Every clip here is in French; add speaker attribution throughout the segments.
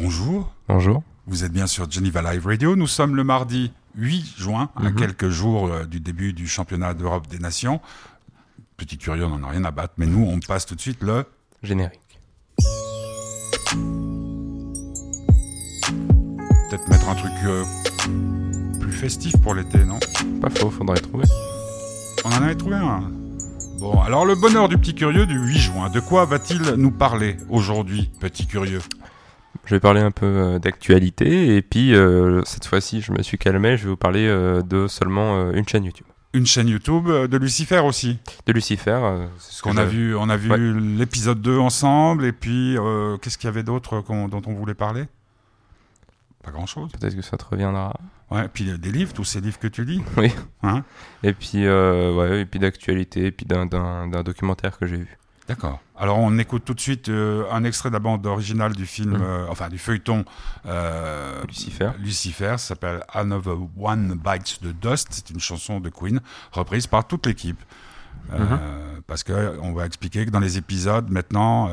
Speaker 1: Bonjour,
Speaker 2: Bonjour.
Speaker 1: vous êtes bien sur Geneva Live Radio. Nous sommes le mardi 8 juin, à
Speaker 2: Mhm.
Speaker 1: quelques jours euh, du début du championnat d'Europe des Nations. Petit curieux, on n'en a rien à battre, mais nous, on passe tout de suite le...
Speaker 2: Générique.
Speaker 1: Peut-être mettre un truc euh, plus festif pour l'été, non?
Speaker 2: Pas faux, faudrait trouver.
Speaker 1: On en avait trouvé un. Bon, alors le bonheur du petit curieux du 8 juin, de quoi va-t-il nous parler aujourd'hui, petit curieux?
Speaker 2: Je vais parler un peu euh, d'actualité et puis euh, cette fois-ci, je me suis calmé. Je vais vous parler euh, de seulement une chaîne YouTube.
Speaker 1: Une chaîne YouTube de Lucifer aussi.
Speaker 2: De Lucifer. c'est ce
Speaker 1: Qu'on a vu, on a vu
Speaker 2: Ouais.
Speaker 1: l'épisode 2 ensemble, et puis euh, qu'est-ce qu'il y avait d'autre dont on voulait parler? Pas grand-chose.
Speaker 2: Peut-être que ça te reviendra.
Speaker 1: Ouais, puis euh, des livres, tous ces livres que tu lis.
Speaker 2: Oui.
Speaker 1: Hein?
Speaker 2: Et puis, euh, ouais, et puis d'actualité, et puis d'un- d'un d'un documentaire que j'ai vu.
Speaker 1: D'accord. Alors on écoute tout de suite euh, un extrait de la bande originale du film,
Speaker 2: Mhm.
Speaker 1: euh, enfin du feuilleton euh,
Speaker 2: Lucifer.
Speaker 1: Lucifer, ça s'appelle Another One Bites the Dust. C'est une chanson de Queen reprise par toute l'équipe.
Speaker 2: Mhm.
Speaker 1: Parce que on va expliquer que dans les épisodes maintenant,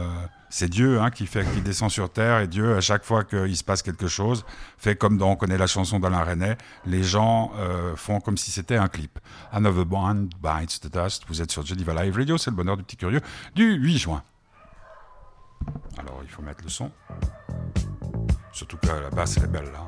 Speaker 1: c'est Dieu hein, qui fait qui descend sur terre et Dieu à chaque fois qu'il se passe quelque chose fait comme dans on connaît la chanson d'Alain René. Les gens euh, font comme si c'était un clip. Another One Bites the Dust. Vous êtes sur Geneva Live Radio, c'est le bonheur du petit curieux du 8 juin. Alors il faut mettre le son. Surtout que la basse elle est belle là.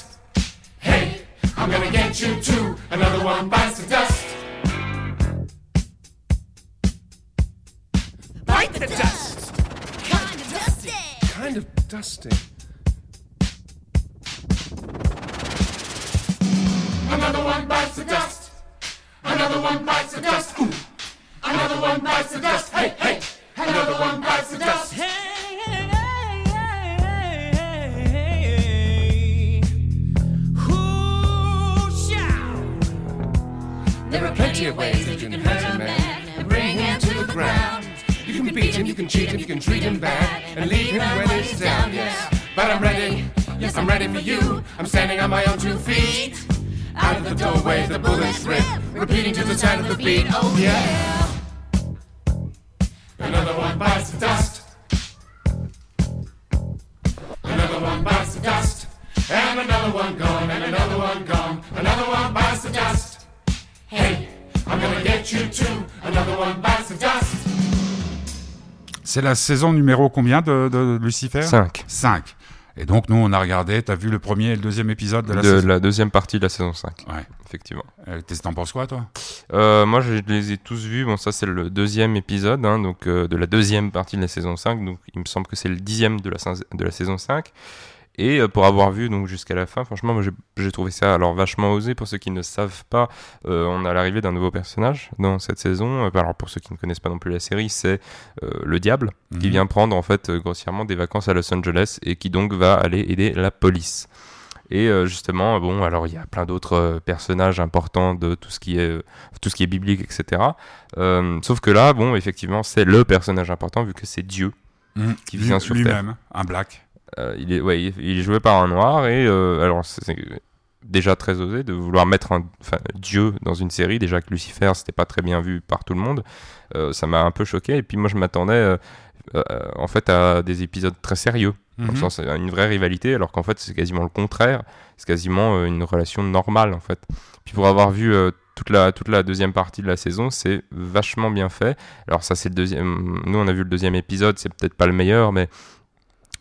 Speaker 3: Hey, I'm gonna get you too. Another one bites the dust. Bite the dust.
Speaker 4: Kind of dusty.
Speaker 5: kind of dusty.
Speaker 3: Another one bites the dust. Another one bites the dust. Ooh. Another one bites the dust. Hey, hey. Another one bites the dust.
Speaker 4: There are
Speaker 3: Plenty of ways that you can hurt a man and bring him to the ground. You can beat him, you can cheat him, you can treat him bad and leave him when he's down. Yes, but I'm ready. Yes, I'm ready for you. I'm standing on my own two feet. Out of the doorway, the bullets rip, repeating to the sound of the beat. Oh yeah.
Speaker 1: C'est la saison numéro combien de, de Lucifer?
Speaker 2: 5.
Speaker 1: 5. Et donc nous on a regardé, t'as vu le premier et le deuxième épisode de la
Speaker 2: De
Speaker 1: saison?
Speaker 2: la deuxième partie de la saison 5,
Speaker 1: Ouais.
Speaker 2: effectivement.
Speaker 1: Euh, T'en penses quoi toi?
Speaker 2: Euh, moi, je les ai tous vus. Bon, ça, c'est le deuxième épisode, hein, donc euh, de la deuxième partie de la saison 5. Donc, il me semble que c'est le dixième de la, de la saison 5. Et euh, pour avoir vu donc jusqu'à la fin, franchement, moi, j'ai- trouvé ça alors vachement osé. Pour ceux qui ne savent pas, euh, on a l'arrivée d'un nouveau personnage dans cette saison. Euh, alors, pour ceux qui ne connaissent pas non plus la série, c'est euh, le diable qui
Speaker 1: Mhm.
Speaker 2: vient prendre en fait grossièrement des vacances à Los Angeles et qui donc va aller aider la police. Et justement, bon, alors il y a plein d'autres personnages importants de tout ce qui est, tout ce qui est biblique, etc. Euh, sauf que là, bon, effectivement, c'est le personnage important vu que c'est Dieu. Qui
Speaker 1: Lui-
Speaker 2: vient sur
Speaker 1: Lui-même, un black.
Speaker 2: Euh, il est, ouais, il, il est joué par un noir et euh, alors c'est déjà très osé de vouloir mettre un, Dieu dans une série. Déjà que Lucifer, c'était pas très bien vu par tout le monde. Euh, ça m'a un peu choqué. Et puis moi, je m'attendais en fait à des épisodes très sérieux, dans le
Speaker 1: Mhm.
Speaker 2: sens une vraie rivalité, alors qu'en fait c'est quasiment le contraire. C'est quasiment une relation normale en fait. Puis pour avoir vu toute la toute la deuxième partie de la saison, c'est vachement bien fait. Alors ça c'est le deuxième. Nous on a vu le deuxième épisode, c'est peut-être pas le meilleur, mais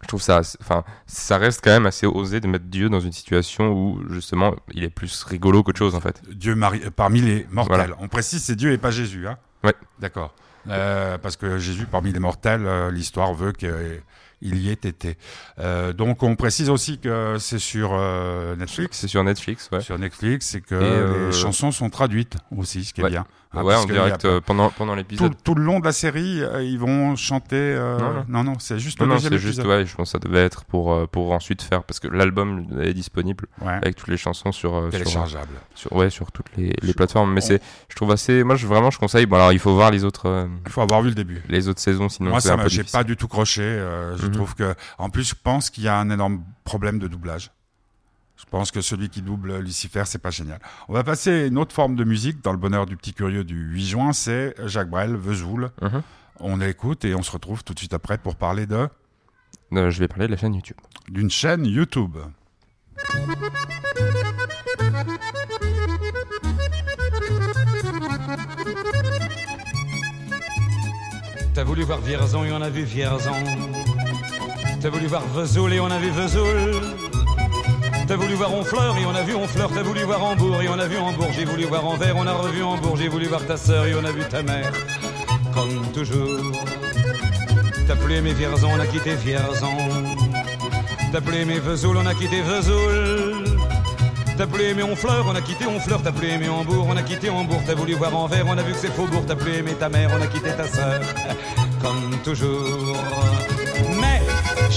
Speaker 2: je trouve ça, assez- enfin, ça reste quand même assez osé de mettre Dieu dans une situation où justement il est plus rigolo qu'autre chose en fait.
Speaker 1: Dieu euh, parmi les mortels.
Speaker 2: Voilà.
Speaker 1: On précise, c'est Dieu et pas Jésus. Hein
Speaker 2: Ouais.
Speaker 1: D'accord. Euh, parce que Jésus, parmi les mortels, euh, l'histoire veut qu'il y ait été. Euh, donc, on précise aussi que c'est sur euh, Netflix.
Speaker 2: C'est sur Netflix, ouais.
Speaker 1: Sur Netflix, et que
Speaker 2: euh,
Speaker 1: les chansons sont traduites aussi, ce qui est bien. Hein,
Speaker 2: ouais, en
Speaker 1: a
Speaker 2: direct euh, pendant pendant
Speaker 1: tout,
Speaker 2: l'épisode.
Speaker 1: tout le long de la série, ils vont chanter.
Speaker 2: Non, non.
Speaker 1: c'est juste
Speaker 2: Non,
Speaker 1: le
Speaker 2: non,
Speaker 1: deuxième
Speaker 2: c'est juste,
Speaker 1: épisode.
Speaker 2: ouais, je pense que ça devait être pour, pour ensuite faire, parce que l'album est disponible
Speaker 1: Ouais.
Speaker 2: avec toutes les chansons sur, euh, sur,
Speaker 1: Téléchargeable.
Speaker 2: sur, ouais, sur toutes les, plateformes. Mais
Speaker 1: on-
Speaker 2: c'est, je trouve assez, moi, je, vraiment, je conseille. Bon, alors, il faut voir les autres,
Speaker 1: Il faut avoir vu le début.
Speaker 2: les autres saisons, sinon
Speaker 1: Moi, ça j'ai pas du tout croché. euh, je
Speaker 2: Mhm.
Speaker 1: trouve que, en plus, je pense qu'il y a un énorme problème de doublage. Je pense que celui qui double Lucifer, c'est pas génial. On va passer à une autre forme de musique dans le bonheur du petit curieux du 8 juin, c'est Jacques Brel, Vesoul.
Speaker 2: Mhm.
Speaker 1: On écoute et on se retrouve tout de suite après pour parler de
Speaker 2: Euh, je vais parler de la chaîne YouTube.
Speaker 1: d'une chaîne YouTube.
Speaker 5: T'as voulu voir Vierzon et on a vu Vierzon. T'as voulu voir Vesoul et on a vu Vesoul. T'as voulu voir Honfleur et on a vu Honfleur. T'as voulu voir Hambourg et on a vu Hambourg. J'ai voulu voir Anvers, on a revu Hambourg. J'ai voulu voir ta sœur et on a vu ta mère. Comme toujours. T'as plus aimé Vierzon, on a quitté Vierzon. T'as plus aimé Vesoul, on a quitté Vesoul. T'as plus aimé Honfleur, on a quitté Honfleur. T'as plus aimé Hambourg, on a quitté Hambourg. T'as voulu voir Anvers, on a vu que c'est Faubourg. T'as plus aimé ta mère, on a quitté ta sœur. Comme toujours.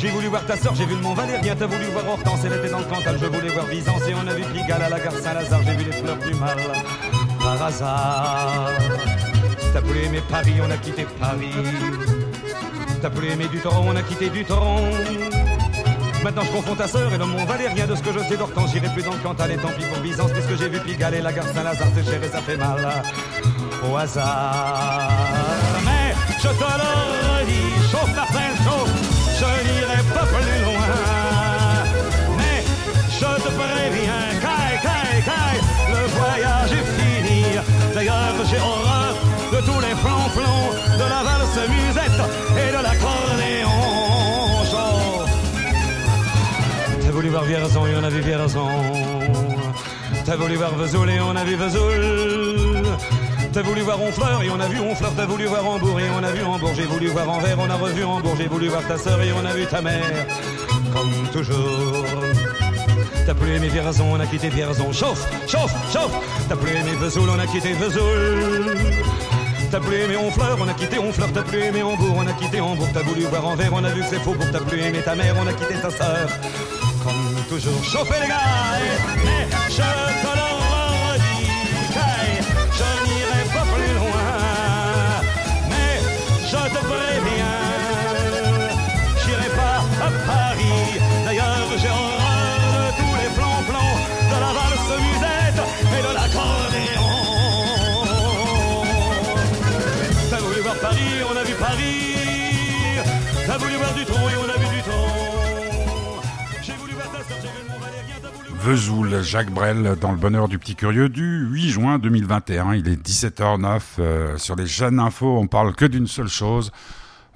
Speaker 5: J'ai voulu voir ta sœur, j'ai vu le Mont Valérien. T'as voulu voir Hortense, elle était dans le Cantal. Je voulais voir Byzance et on a vu Pigalle à la gare Saint-Lazare. J'ai vu les fleurs du mal par hasard. T'as voulu aimer Paris, on a quitté Paris. T'as voulu aimer du tronc, on a quitté du tronc. Maintenant je confonds ta sœur et le Mont Valérien de ce que je sais d'Hortense. J'irai plus dans le Cantal et tant pis pour Byzance puisque j'ai vu Pigalle et la gare Saint-Lazare. C'est cher et ça fait mal au hasard. Mais je te le redis, chauffe Marcel, chauffe, plus loin. Mais je te préviens, caille, caille, caille, le voyage est fini. D'ailleurs, j'ai horreur de tous les flonflons, de la valse musette et de l'accordéon. Chauffe. T'as voulu voir Vierzon et on a vu Vierzon. T'as voulu voir Vesoul et on a vu Vesoul. T'as voulu voir Honfleur et on a vu Honfleur. T'as voulu voir Hambourg et on a vu Hambourg. J'ai voulu voir Anvers, on a revu Hambourg. J'ai voulu voir ta sœur et on a vu ta mère. Comme toujours. T'as plus aimé Vierzon, on a quitté Vierzon. Chauffe, chauffe, chauffe. T'as plus aimé Vesoul, on a quitté Vesoul. T'as plus aimé Honfleur, on a quitté Honfleur. T'as plus aimé Hambourg, on a quitté Hambourg. T'as voulu voir Anvers, on a vu que c'est faux. Pour t'as plus aimé ta mère, on a quitté ta sœur. Comme toujours, chauffez les gars. Mais je je te préviens, j'irai pas à Paris. D'ailleurs, j'ai horreur de tous les plans-plans, de la valse musette et de l'accordéon. T'as voulu voir Paris, on a vu Paris. T'as voulu voir du tronc et on a vu
Speaker 1: Vesoul, Jacques Brel, dans le bonheur du petit curieux du 8 juin 2021. Il est 17h09. euh, sur les chaînes infos, on parle que d'une seule chose.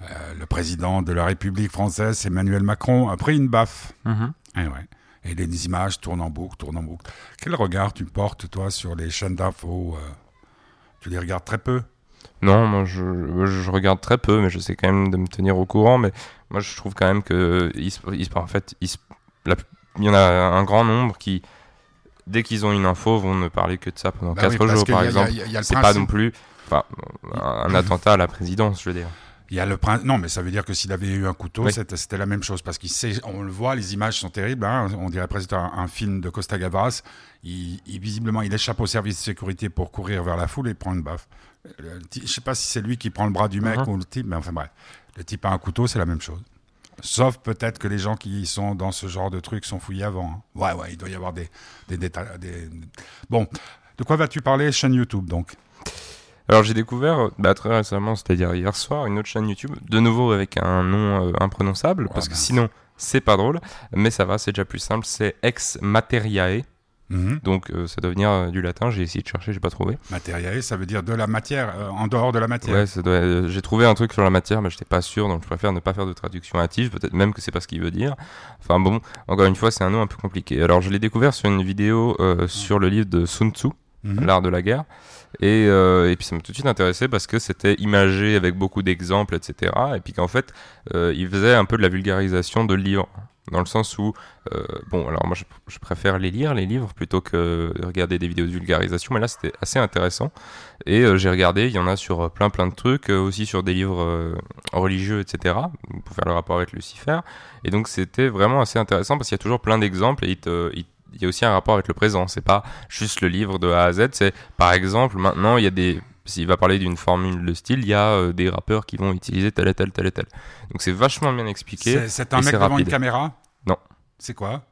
Speaker 1: Euh, le président de la République française, Emmanuel Macron, a pris une baffe. Eh ouais. Et les images tournent en boucle, tournent en boucle. Quel regard tu portes, toi, sur les chaînes d'infos euh, Tu les regardes très peu?
Speaker 2: Non, moi je, je regarde très peu, mais je sais quand même de me tenir au courant. Mais moi je trouve quand même que il il en fait, il, la- il y en a un grand nombre qui, dès qu'ils ont une info, vont ne parler que de ça pendant
Speaker 1: Bah
Speaker 2: 4
Speaker 1: oui, parce
Speaker 2: jours par
Speaker 1: a-
Speaker 2: exemple. C'est pas non plus enfin, un, attentat à la présidence, je veux dire.
Speaker 1: Il y a le prin- Non, mais ça veut dire que s'il avait eu un couteau,
Speaker 2: Oui.
Speaker 1: c'était la même chose. Parce qu'on le voit, les images sont terribles. hein. On dirait presque un, un film de Costa Gavras. Il, il- visiblement, il échappe au service de sécurité pour courir vers la foule et prend une baffe. Le Je sais pas si c'est lui qui prend le bras du mec
Speaker 2: Mhm.
Speaker 1: ou le type, mais enfin bref. Le type a un couteau, c'est la même chose. Sauf peut-être que les gens qui sont dans ce genre de truc sont fouillés avant. hein. Ouais, ouais, il doit y avoir des, des détails. des- Bon, de quoi vas-tu parler Chaîne YouTube, donc?
Speaker 2: Alors j'ai découvert bah, très récemment, c'est-à-dire hier soir, une autre chaîne YouTube, de nouveau avec un nom euh, imprononçable, parce que sinon c'est pas drôle, mais ça va, c'est déjà plus simple, c'est Ex Materiae,
Speaker 1: Mhm.
Speaker 2: donc euh, ça doit venir euh, du latin, j'ai essayé de chercher, j'ai pas trouvé.
Speaker 1: Matériel, ça veut dire de la matière, euh, en dehors de la matière.
Speaker 2: Ouais, doit- j'ai trouvé un truc sur la matière, mais j'étais pas sûr, donc je préfère ne pas faire de traduction hâtive, peut-être même que c'est pas ce qu'il veut dire. Enfin bon, encore une fois, c'est un nom un peu compliqué. Alors je l'ai découvert sur une vidéo sur le livre de Sun Tzu,
Speaker 1: Mhm.
Speaker 2: l'art de la guerre. Et, et puis ça m'a tout de suite intéressé parce que c'était imagé avec beaucoup d'exemples, etc. Et puis qu'en fait, il faisait un peu de la vulgarisation de livres. Dans le sens où, euh, bon, alors moi je, préfère les lire, les livres, plutôt que de regarder des vidéos de vulgarisation, mais là c'était assez intéressant. Et euh, j'ai regardé, il y en a sur euh, plein plein de trucs, aussi sur des livres religieux, etc., pour faire le rapport avec Lucifer. Et donc c'était vraiment assez intéressant parce qu'il y a toujours plein d'exemples et il- il y a aussi un rapport avec le présent. C'est pas juste le livre de A à Z. C'est par exemple maintenant il y a des s'il va parler d'une formule de style, il y a euh, des rappeurs qui vont utiliser tel et tel, tel et tel. Donc c'est vachement bien expliqué,
Speaker 1: C'est- un mec devant
Speaker 2: rapide.
Speaker 1: une caméra?
Speaker 2: Non.
Speaker 1: C'est quoi?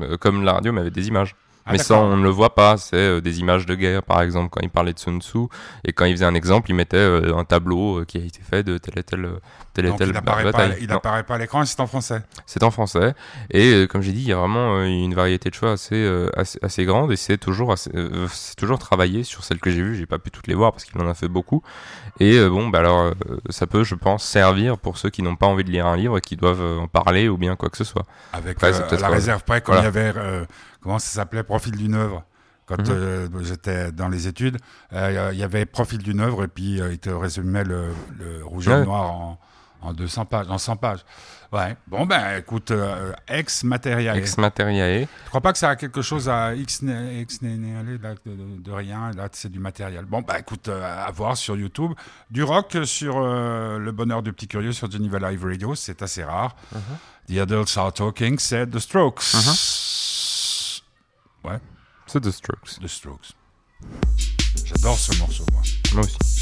Speaker 2: Euh, comme la radio, mais avec des images.
Speaker 1: Ah,
Speaker 2: mais ça, on ne le voit pas. C'est euh, des images de guerre, par exemple, quand il parlait de Sun Tzu. Et quand il faisait un exemple, il mettait euh, un tableau euh, qui a été fait de telle et telle, telle et telle
Speaker 1: il apparaît
Speaker 2: bataille.
Speaker 1: pas, il
Speaker 2: Non.
Speaker 1: apparaît pas à l'écran, c'est en français.
Speaker 2: C'est en français. Et comme j'ai dit, il y a vraiment une variété de choix assez, assez, assez grande. Et c'est toujours, assez- c'est toujours travaillé sur celles que j'ai vues. J'ai pas pu toutes les voir parce qu'il en a fait beaucoup. Et bon, bah alors, ça peut, je pense, servir pour ceux qui n'ont pas envie de lire un livre et qui doivent en parler ou bien quoi que ce soit.
Speaker 1: Avec la réserve près, comme
Speaker 2: Voilà.
Speaker 1: il y avait, euh, comment ça s'appelait, Profil d'une œuvre. Quand
Speaker 2: Mhm.
Speaker 1: euh, j'étais dans les études, euh, il y avait Profil d'une œuvre et puis euh, il te résumait le, le rouge et le
Speaker 2: Ouais.
Speaker 1: noir en, en 200 pages, en 100 pages. Ouais. Bon, ben, écoute, euh, ex matériel.
Speaker 2: Ex Materiae.
Speaker 1: Je crois pas que ça a quelque chose à X, X là, de, de- rien. Là, c'est du matériel. Bon, bah écoute, à voir sur YouTube. Du rock sur Le Bonheur du Petit Curieux sur Geneva Live Radio, c'est assez rare. The Adults Are Talking, c'est The Strokes. Ouais,
Speaker 2: C'est The Strokes.
Speaker 1: The Strokes. J'adore ce morceau, moi.
Speaker 2: Moi aussi.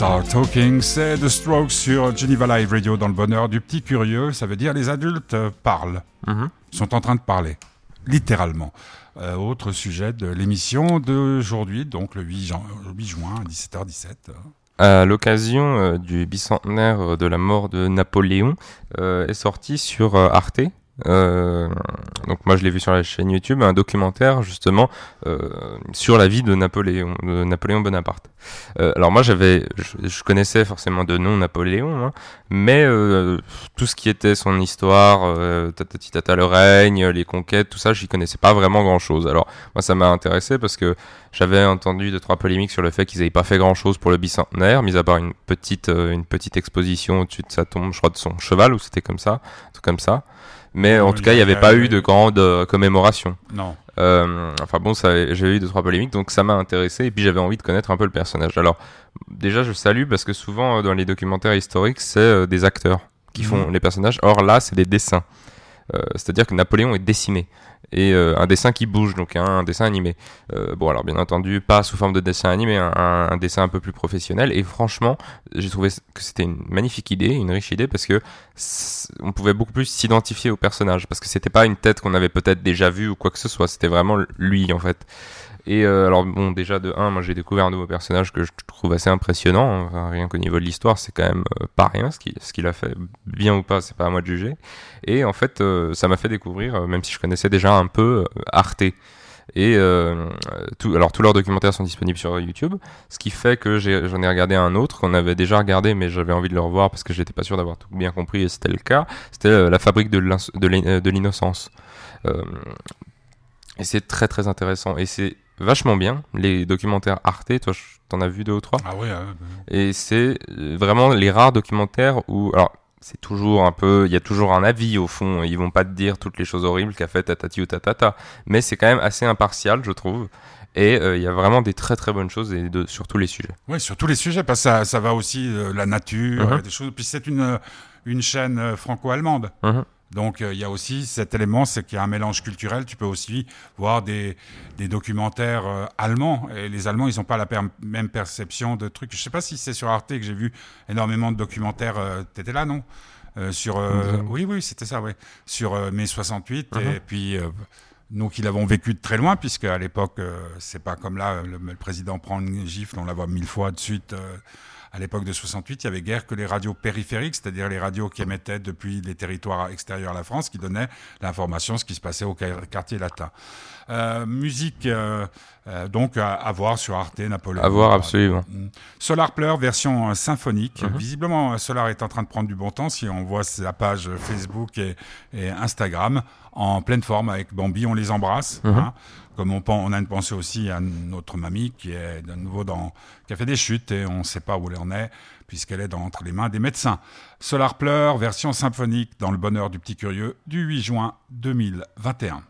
Speaker 1: Adults Are Talking, c'est The Strokes sur Geneva Live Radio dans le bonheur du petit curieux. Ça veut dire les adultes euh, parlent,
Speaker 2: Mhm.
Speaker 1: sont en train de parler, littéralement. Euh, autre sujet de l'émission d'aujourd'hui, donc le 8, jan- le 8 juin à 17h17.
Speaker 2: À l'occasion euh, du bicentenaire euh, de la mort de Napoléon, euh, est sorti sur euh, Arte. Euh, donc moi je l'ai vu sur la chaîne YouTube, un documentaire justement euh, sur la vie de Napoléon, de Napoléon Bonaparte. Euh, alors moi j'avais, je, connaissais forcément de nom Napoléon, hein, mais euh, tout ce qui était son histoire, euh, tatati tata le règne, les conquêtes, tout ça, j'y connaissais pas vraiment grand chose. Alors moi ça m'a intéressé parce que j'avais entendu deux trois polémiques sur le fait qu'ils n'avaient pas fait grand chose pour le bicentenaire, mis à part une petite une petite exposition au-dessus de sa tombe, je crois de son cheval ou c'était comme ça, truc comme ça. Mais en tout cas, il n'y avait pas eu de grande euh, commémoration.
Speaker 1: Non.
Speaker 2: Euh, enfin bon, j'ai eu deux trois polémiques, donc ça m'a intéressé et puis j'avais envie de connaître un peu le personnage. Alors déjà, je salue parce que souvent euh, dans les documentaires historiques, c'est euh, des acteurs qui font
Speaker 1: Mhm.
Speaker 2: les personnages. Or là, c'est des dessins. Euh, C'est-à-dire que Napoléon est dessiné et euh, un dessin qui bouge, donc un, un dessin animé. Euh, bon, alors bien entendu, pas sous forme de dessin animé, un, un- un dessin un peu plus professionnel. Et franchement, j'ai trouvé que c'était une magnifique idée, une riche idée, parce que on pouvait beaucoup plus s'identifier au personnage, parce que c'était pas une tête qu'on avait peut-être déjà vue ou quoi que ce soit, c'était vraiment lui en fait. Et euh, alors bon, déjà de 1, moi j'ai découvert un nouveau personnage que je trouve assez impressionnant, Enfin, rien qu'au niveau de l'histoire, c'est quand même euh, pas rien ce qu'il a fait, bien ou pas, c'est pas à moi de juger. Et en fait, euh, ça m'a fait découvrir, même si je connaissais déjà un peu Arte. Et alors tous leurs documentaires sont disponibles sur YouTube, ce qui fait que j'en ai, regardé un autre qu'on avait déjà regardé, mais j'avais envie de le revoir parce que j'étais pas sûr d'avoir tout bien compris et c'était le cas. C'était la fabrique de l'innocence. Et c'est très très intéressant et c'est vachement bien. Les documentaires Arte, toi, t'en as vu deux ou trois?
Speaker 1: Ah ouais, euh,
Speaker 2: et c'est euh, vraiment les rares documentaires où, alors, c'est toujours un peu, il y a toujours un avis au fond. Ils vont pas te dire toutes les choses horribles qu'a fait tatati ou tatata, mais c'est quand même assez impartial, je trouve. Et euh, il y a vraiment des très très bonnes choses et de, sur tous les sujets.
Speaker 1: Oui, sur tous les sujets, parce que ça, ça va aussi euh, la nature, euh, des choses. Puis c'est une, une chaîne franco-allemande.
Speaker 2: Mhm.
Speaker 1: Donc euh, il y a aussi cet élément, c'est qu'il y a un mélange culturel. Tu peux aussi voir des, des documentaires euh, allemands. Et les Allemands, ils n'ont pas la per- même perception de trucs. Je sais pas si c'est sur Arte que j'ai vu énormément de documentaires. Euh, T'étais là, non? Euh, Sur oui, oui, c'était ça, oui. Sur mai 68
Speaker 2: Mhm.
Speaker 1: et puis. euh, nous qui l'avons vécu de très loin, puisque à l'époque, c'est pas comme là, le, le président prend une gifle, on la voit mille fois de suite. À l'époque de 68, il y avait guère que les radios périphériques, c'est-à-dire les radios qui émettaient depuis les territoires extérieurs à la France, qui donnaient l'information ce qui se passait au quar- quartier latin. Euh, musique, euh, euh, donc à, à voir sur Arte, Napoléon.
Speaker 2: À voir, absolument.
Speaker 1: Mm. Solar Pleur, version symphonique.
Speaker 2: Mhm.
Speaker 1: Visiblement, Solar est en train de prendre du bon temps si on voit sa page Facebook et, et Instagram en pleine forme avec Bambi. On les embrasse.
Speaker 2: Mhm.
Speaker 1: hein. Comme on, a une pensée aussi à notre mamie qui est de nouveau dans, qui a fait des chutes et on ne sait pas où elle en est puisqu'elle est entre les mains des médecins. Solar Pleur, version symphonique dans le bonheur du petit curieux du 8 juin 2021.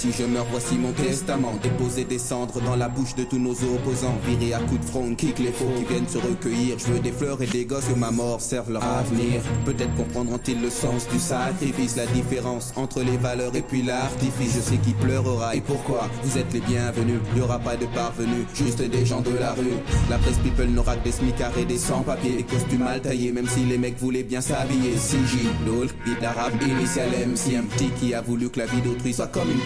Speaker 6: Si je meurs, voici mon testament. Déposer des cendres dans la bouche de tous nos opposants. Virer à coups de front, kick les faux qui viennent se recueillir. Je veux des fleurs et des gosses que ma mort serve leur avenir. Peut-être comprendront-ils le sens du sacrifice, la différence entre les valeurs et puis l'artifice. Je sais qui pleurera et pourquoi. Vous êtes les bienvenus, y aura pas de parvenus, juste des gens de la rue. La presse people n'aura que des smicards et des sans-papiers, des costumes mal taillés, même si les mecs voulaient bien s'habiller. CJ, LOL, beat l'arabe, initial MC, un petit qui a voulu que la vie d'autrui soit comme une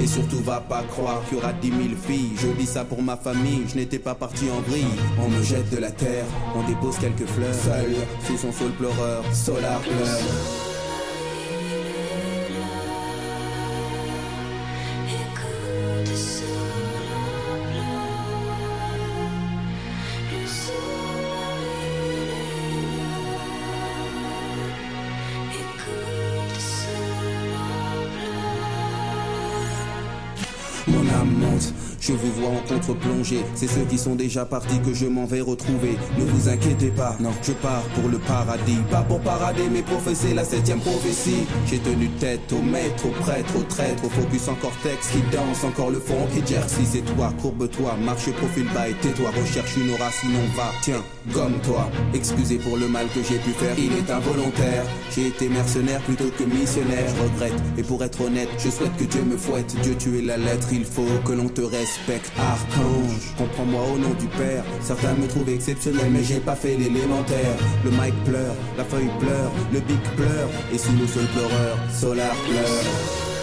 Speaker 6: Et surtout, va pas croire qu'il y aura dix mille filles. Je dis ça pour ma famille, je n'étais pas parti en vrille. On me jette de la terre, on dépose quelques fleurs. Seul, sous son sol pleureur, solar pleure. En contre-plongée. C'est ceux qui sont déjà partis que je m'en vais retrouver. Ne vous inquiétez pas, non, je pars pour le paradis. Pas pour parader, mais professer la septième prophétie. J'ai tenu tête au maître, au prêtre, au traître, au focus en cortex qui danse, encore le fond qui jersey. C'est toi, courbe-toi, marche profil bas et tais-toi. Recherche une aura, sinon va, tiens, gomme-toi. Excusez pour le mal que j'ai pu faire, il est involontaire. J'ai été mercenaire plutôt que missionnaire, je regrette. Et pour être honnête, je souhaite que Dieu me fouette. Dieu, tu es la lettre, il faut que l'on te respecte. Archange, comprends-moi au nom du Père. Certains me trouvent exceptionnel, mais j'ai pas fait l'élémentaire. Le mic pleure, la feuille pleure, le bic pleure. Et sous le sol pleureur, Solar pleure.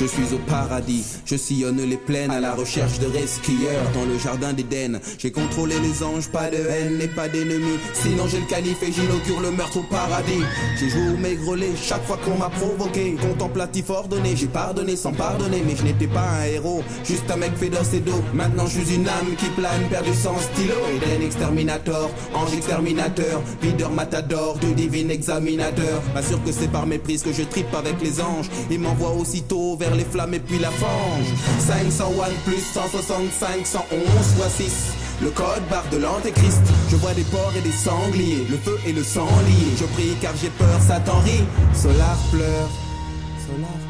Speaker 6: Je suis au paradis, je sillonne les plaines à la recherche de resquilleurs dans le jardin d'Éden. J'ai contrôlé les anges, pas de haine et pas d'ennemis. Sinon j'ai le calife et j'inaugure le meurtre au paradis. J'ai joué au maigrelet chaque fois qu'on m'a provoqué. Contemplatif ordonné, j'ai pardonné sans pardonner, mais je n'étais pas un héros, juste un mec fait d'os et d'eau. Maintenant je suis une âme qui plane, perdu sans stylo. Eden exterminator, ange exterminateur, videur matador, du divine examinateur. Pas sûr que c'est par méprise que je tripe avec les anges. Ils m'envoient aussitôt vers les flammes et puis la fange. 501 plus 165, 111 fois 6. Le code barre de l'antéchrist. Je vois des porcs et des sangliers, le feu et le sang liés. Je prie car j'ai peur, Satan rit. Solar pleure. Solar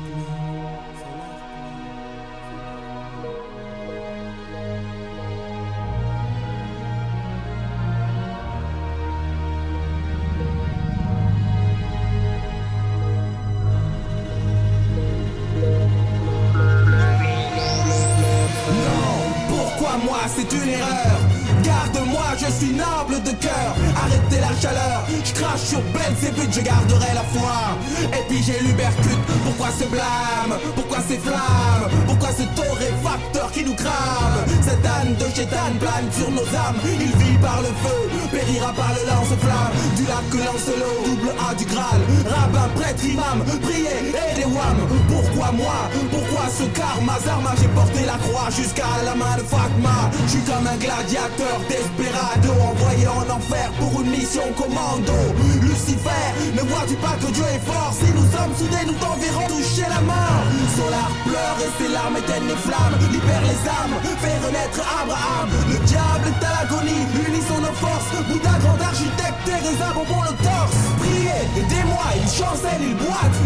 Speaker 6: priez et des wham Pourquoi moi? Pourquoi ce karma? Zarma J'ai porté la croix jusqu'à la main de Fatma. Je suis comme un gladiateur desperado Envoyé en enfer pour une mission commando. Lucifer, ne vois-tu pas que Dieu est fort? Si nous sommes soudés, nous t'enverrons toucher la mort Solar pleure et ses larmes éteignent les flammes. Libère les âmes, fait renaître Abraham. Le diable est à l'agonie, unissons nos forces. Bouddha, grand architecte, Teresa, bonbon le torse. Priez, aidez-moi, il chancelle, il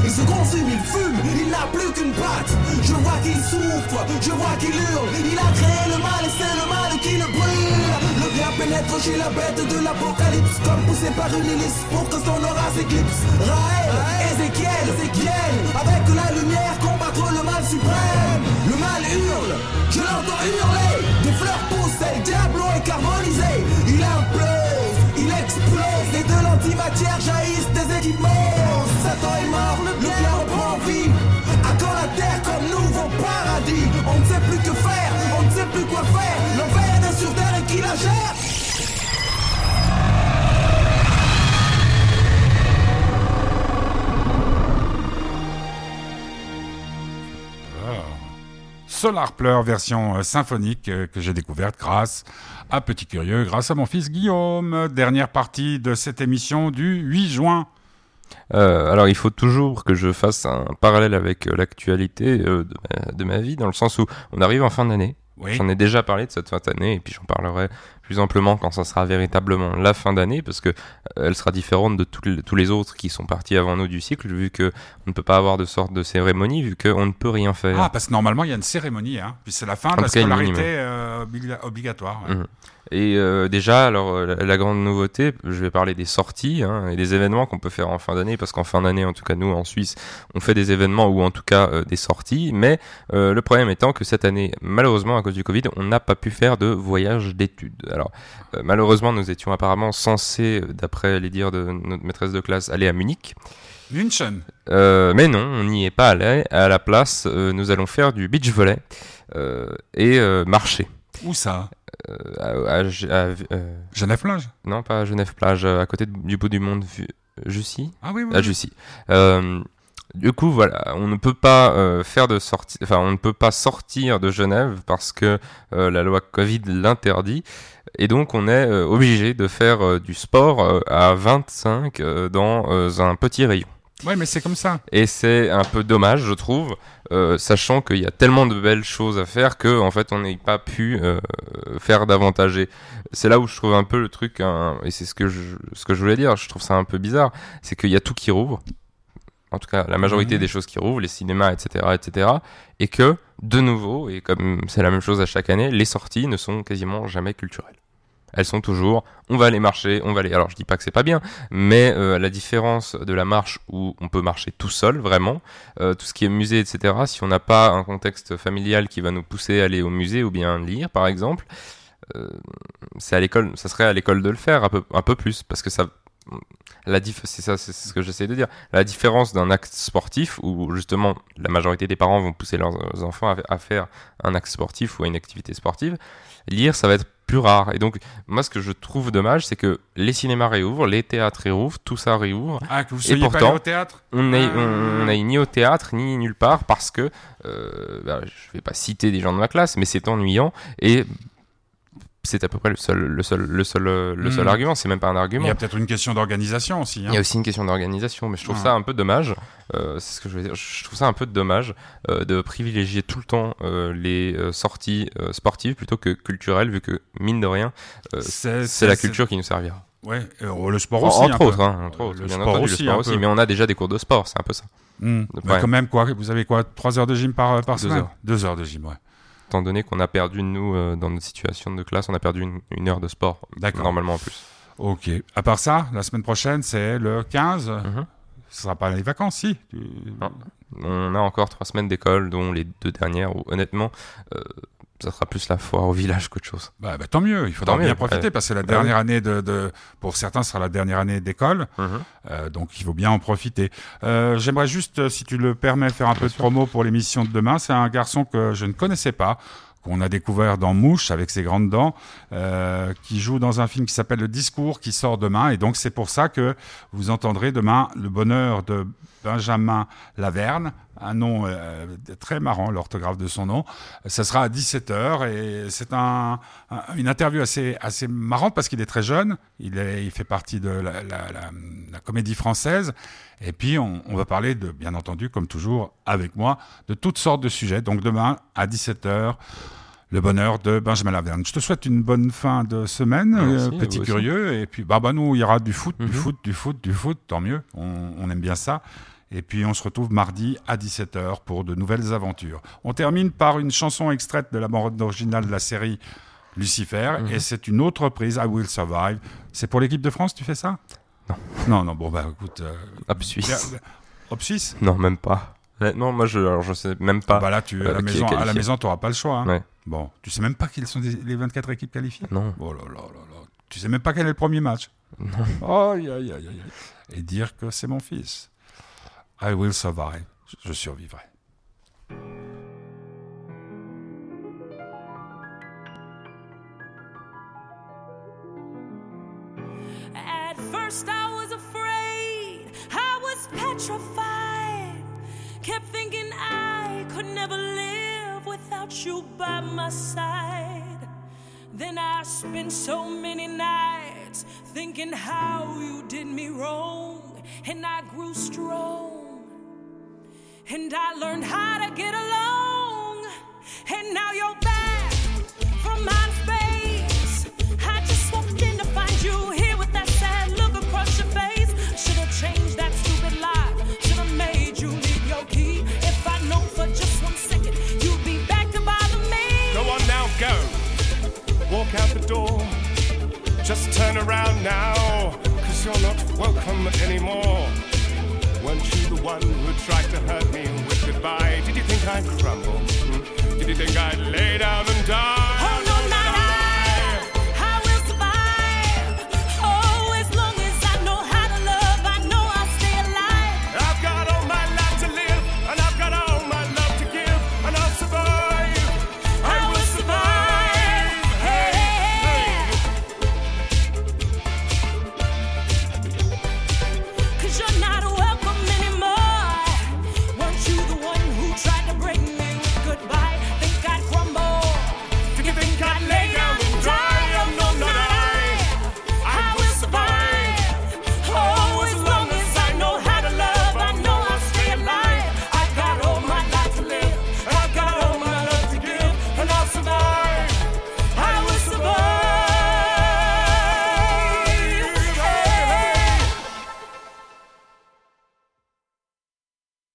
Speaker 6: Il se consume, il fume, il n'a plus qu'une patte. Je vois qu'il souffre, je vois qu'il hurle. Il a créé le mal et c'est le mal qui le brûle. Le bien pénètre chez la bête de l'apocalypse Comme poussé par une hélice pour que son aura s'éclipse Raël, Ézéchiel, Ézéchiel Avec la lumière combattre le mal suprême. Le mal hurle, je l'entends hurler. Des fleurs poussent, le diablo est carbonisé Il implose, il explose Et de l'antimatière jaillissent des équipements Satan est mort, le bien reprend vie. À quand la terre comme nouveau paradis? On ne sait plus que faire, on ne sait plus quoi faire. L'enfer est sur terre et qui la gère?
Speaker 1: Solar Pleur version euh, symphonique euh, que j'ai découverte grâce à Petit Curieux, grâce à mon fils Guillaume. Dernière partie de cette émission du 8 juin.
Speaker 2: Euh, alors il faut toujours que je fasse un parallèle avec euh, l'actualité euh, de, ma, de ma vie, dans le sens où on arrive en fin d'année.
Speaker 1: Oui.
Speaker 2: J'en ai déjà parlé de cette fin d'année et puis j'en parlerai plus amplement quand ça sera véritablement la fin d'année parce que euh, elle sera différente de tous les, tous les autres qui sont partis avant nous du cycle vu que on ne peut pas avoir de sorte de cérémonie vu qu'on ne peut rien faire.
Speaker 1: Ah, parce que normalement, il y a une cérémonie, hein. Puis c'est la fin de la scolarité euh, obliga- obligatoire. ouais.
Speaker 2: Mhm. Et euh, déjà, alors la, la grande nouveauté, je vais parler des sorties hein, et des événements qu'on peut faire en fin d'année, parce qu'en fin d'année, en tout cas nous en Suisse, on fait des événements ou en tout cas euh, des sorties. Mais euh, le problème étant que cette année, malheureusement à cause du Covid, on n'a pas pu faire de voyage d'études. Alors euh, malheureusement, nous étions apparemment censés, euh, d'après les dires de notre maîtresse de classe, aller à Munich.
Speaker 1: München.
Speaker 2: Euh, mais non, on n'y est pas allé. À la place, euh, nous allons faire du beach volley et marcher.
Speaker 1: Où ça?
Speaker 2: À- à- à- euh,
Speaker 1: Genève-Plage
Speaker 2: non, pas à Genève-Plage, euh, à côté de- du bout du monde, vu- Jussy?
Speaker 1: Ah oui, oui.
Speaker 2: À. Jussy. Du coup, voilà, on ne peut pas euh, faire de sortie, enfin, on ne peut pas sortir de Genève parce que euh, la loi Covid l'interdit, et donc on est euh, obligé de faire euh, du sport euh, à 25 euh, dans un petit rayon.
Speaker 1: Ouais, mais c'est comme ça.
Speaker 2: Et c'est un peu dommage, je trouve, euh, sachant qu'il y a tellement de belles choses à faire que en fait on n'ait pas pu euh, faire davantage. Et c'est là où je trouve un peu le truc, hein, et c'est ce que je, ce que je voulais dire. Je trouve ça un peu bizarre, c'est qu'il y a tout qui rouvre. En tout cas, la majorité
Speaker 1: Mhm.
Speaker 2: des choses qui rouvrent, les cinémas, etc., etc., et que de nouveau, et comme c'est la même chose à chaque année, les sorties ne sont quasiment jamais culturelles. Elles sont toujours, on va aller marcher, on va aller. Alors je dis pas que c'est pas bien, mais euh, la différence de la marche où on peut marcher tout seul, vraiment, euh, tout ce qui est musée, etc. Si on n'a pas un contexte familial qui va nous pousser à aller au musée ou bien lire, par exemple, euh, c'est à l'école, ça serait à l'école de le faire un peu, un peu plus, parce que ça, la c'est ça, c'est ce que j'essaie de dire. La différence d'un acte sportif où justement la majorité des parents vont pousser leurs enfants à, à faire un acte sportif ou à une activité sportive, lire ça va être plus rare. Et donc moi ce que je trouve dommage, c'est que les cinémas réouvrent, les théâtres réouvrent, tout ça réouvre.
Speaker 1: Ah, que vous
Speaker 2: Et
Speaker 1: pas
Speaker 2: pourtant,
Speaker 1: allé au théâtre
Speaker 2: On n'est
Speaker 1: Ah.
Speaker 2: on, on n'est ni au théâtre ni nulle part parce que euh, bah, je vais pas citer des gens de ma classe, mais c'est ennuyant et c'est à peu près le seul le seul le seul euh, le seul
Speaker 1: Hmm.
Speaker 2: argument. C'est même pas un
Speaker 1: Il
Speaker 2: argument.
Speaker 1: y a peut-être une question d'organisation aussi. hein.
Speaker 2: Il y a aussi une question d'organisation, mais je trouve
Speaker 1: Ah.
Speaker 2: ça un peu dommage. Euh, c'est ce que je veux dire. Je trouve ça un peu dommage euh, de privilégier tout le temps euh, les sorties sportives plutôt que culturelles, vu que mine de rien,
Speaker 1: C'est
Speaker 2: la culture qui nous servira.
Speaker 1: Ouais, le sport aussi.
Speaker 2: entre autres, hein, entre autres,
Speaker 1: le sport
Speaker 2: entendu,
Speaker 1: aussi,
Speaker 2: le sport aussi.
Speaker 1: peu.
Speaker 2: Mais on a déjà des cours de sport, c'est un peu ça.
Speaker 1: Hmm.
Speaker 2: Ouais.
Speaker 1: Mais quand même, quoi, vous avez quoi 3 heures de gym par, par
Speaker 2: Deux
Speaker 1: semaine?
Speaker 2: heures.
Speaker 1: 2 heures de gym, ouais.
Speaker 2: Étant donné qu'on a perdu, nous, euh, dans notre situation de classe, on a perdu une, une heure de sport. Normalement en plus.
Speaker 1: Ok. À part ça, la semaine prochaine, c'est le 15.
Speaker 2: Mhm.
Speaker 1: Ce sera pas les vacances, si. Tu-.
Speaker 2: On a encore trois semaines d'école, dont les deux dernières où, honnêtement, euh, ça sera plus la foire au village qu'autre chose.
Speaker 1: Bah, bah, tant mieux, il faudra
Speaker 2: Tant mieux,
Speaker 1: bien profiter parce que la
Speaker 2: Bah
Speaker 1: dernière année de, de, pour certains, ce sera la dernière année d'école,
Speaker 2: Mhm.
Speaker 1: euh, donc il faut bien en profiter. Euh, J'aimerais juste, euh, si tu le permets, faire un peu de promo pour l'émission de demain. C'est un garçon que je ne connaissais pas, qu'on a découvert dans Mouche avec ses grandes dents, euh, qui joue dans un film qui s'appelle Le Discours, qui sort demain, et donc c'est pour ça que vous entendrez demain le bonheur de Benjamin Laverne, un nom euh, très marrant, l'orthographe de son nom. Ça sera à 17h et c'est un, un- une interview assez, assez marrante parce qu'il est très jeune. Il, est, il fait partie de la, la- la- la comédie française. Et puis, on, on va parler de, bien entendu, comme toujours, avec moi, de toutes sortes de sujets. Donc, demain, à 17h, le bonheur de Benjamin Laverne. Je te souhaite une bonne fin de semaine,
Speaker 2: Merci,
Speaker 1: euh, petit
Speaker 2: aussi.
Speaker 1: curieux. Et puis, bah, bah, nous, il y aura du foot, du
Speaker 2: Mhm.
Speaker 1: foot, du foot, du foot. Tant mieux. On, on aime bien ça. Et puis on se retrouve mardi à 17h pour de nouvelles aventures. On termine par une chanson extraite de la bande originale de la série Lucifer.
Speaker 2: Mhm.
Speaker 1: Et c'est une autre reprise, I Will Survive. C'est pour l'équipe de France, tu fais ça?
Speaker 2: Non.
Speaker 1: Non, non, bon, bah écoute. euh,
Speaker 2: Hop Suisse.
Speaker 1: Hop Suisse?
Speaker 2: Non, même pas. Non, moi, je, alors, je sais même pas.
Speaker 1: Bah là, tu, à
Speaker 2: euh,
Speaker 1: la maison, à la maison, pas le choix. hein.
Speaker 2: Ouais.
Speaker 1: Bon, tu sais même pas quelles sont les 24 équipes qualifiées?
Speaker 2: Non.
Speaker 1: Oh là là là là. Tu sais même pas quel est le premier match?
Speaker 2: Non.
Speaker 1: Aïe, aïe, aïe, aïe. Et dire que c'est mon fils. I will survive. Je- survivrai.
Speaker 7: At first I was afraid, I was petrified. Kept thinking I could never live without you by my side. Then I spent so many nights thinking how you did me wrong, and I grew strong. And I learned how to get along, and now you're back from outer space. I just walked in to find you here with that sad look across your face. Should have changed that stupid lie. Should have made you leave your key. If I know for just one second you'd be back to bother me.
Speaker 3: Go on now, go. Walk out the door. Just turn around now, cause you're not welcome anymore. Weren't you the one who tried to hurt Lay down